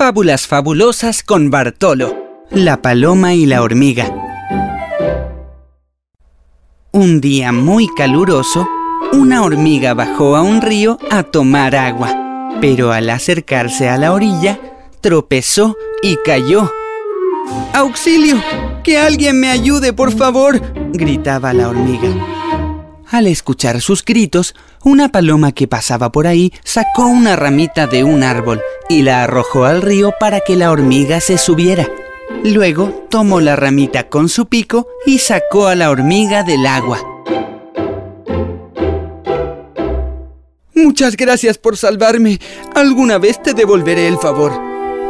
Fábulas fabulosas con Bartolo, la paloma y la hormiga. Un día muy caluroso, una hormiga bajó a un río a tomar agua, pero al acercarse a la orilla, tropezó y cayó. ¡Auxilio! ¡Que alguien me ayude, por favor! gritaba la hormiga. Al escuchar sus gritos, una paloma que pasaba por ahí sacó una ramita de un árbol y la arrojó al río para que la hormiga se subiera. Luego tomó la ramita con su pico y sacó a la hormiga del agua. Muchas gracias por salvarme. Alguna vez te devolveré el favor,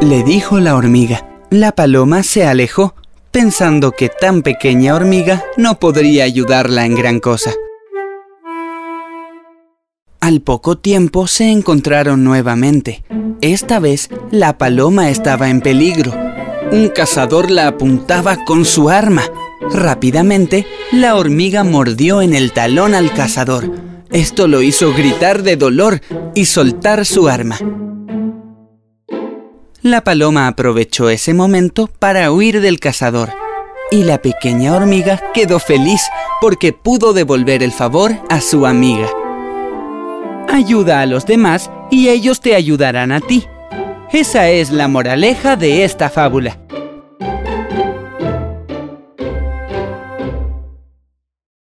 le dijo la hormiga. La paloma se alejó, pensando que tan pequeña hormiga no podría ayudarla en gran cosa. Al poco tiempo se encontraron nuevamente. Esta vez la paloma estaba en peligro. Un cazador la apuntaba con su arma. Rápidamente, la hormiga mordió en el talón al cazador. Esto lo hizo gritar de dolor y soltar su arma. La paloma aprovechó ese momento para huir del cazador. Y la pequeña hormiga quedó feliz porque pudo devolver el favor a su amiga. Ayuda a los demás y ellos te ayudarán a ti. Esa es la moraleja de esta fábula.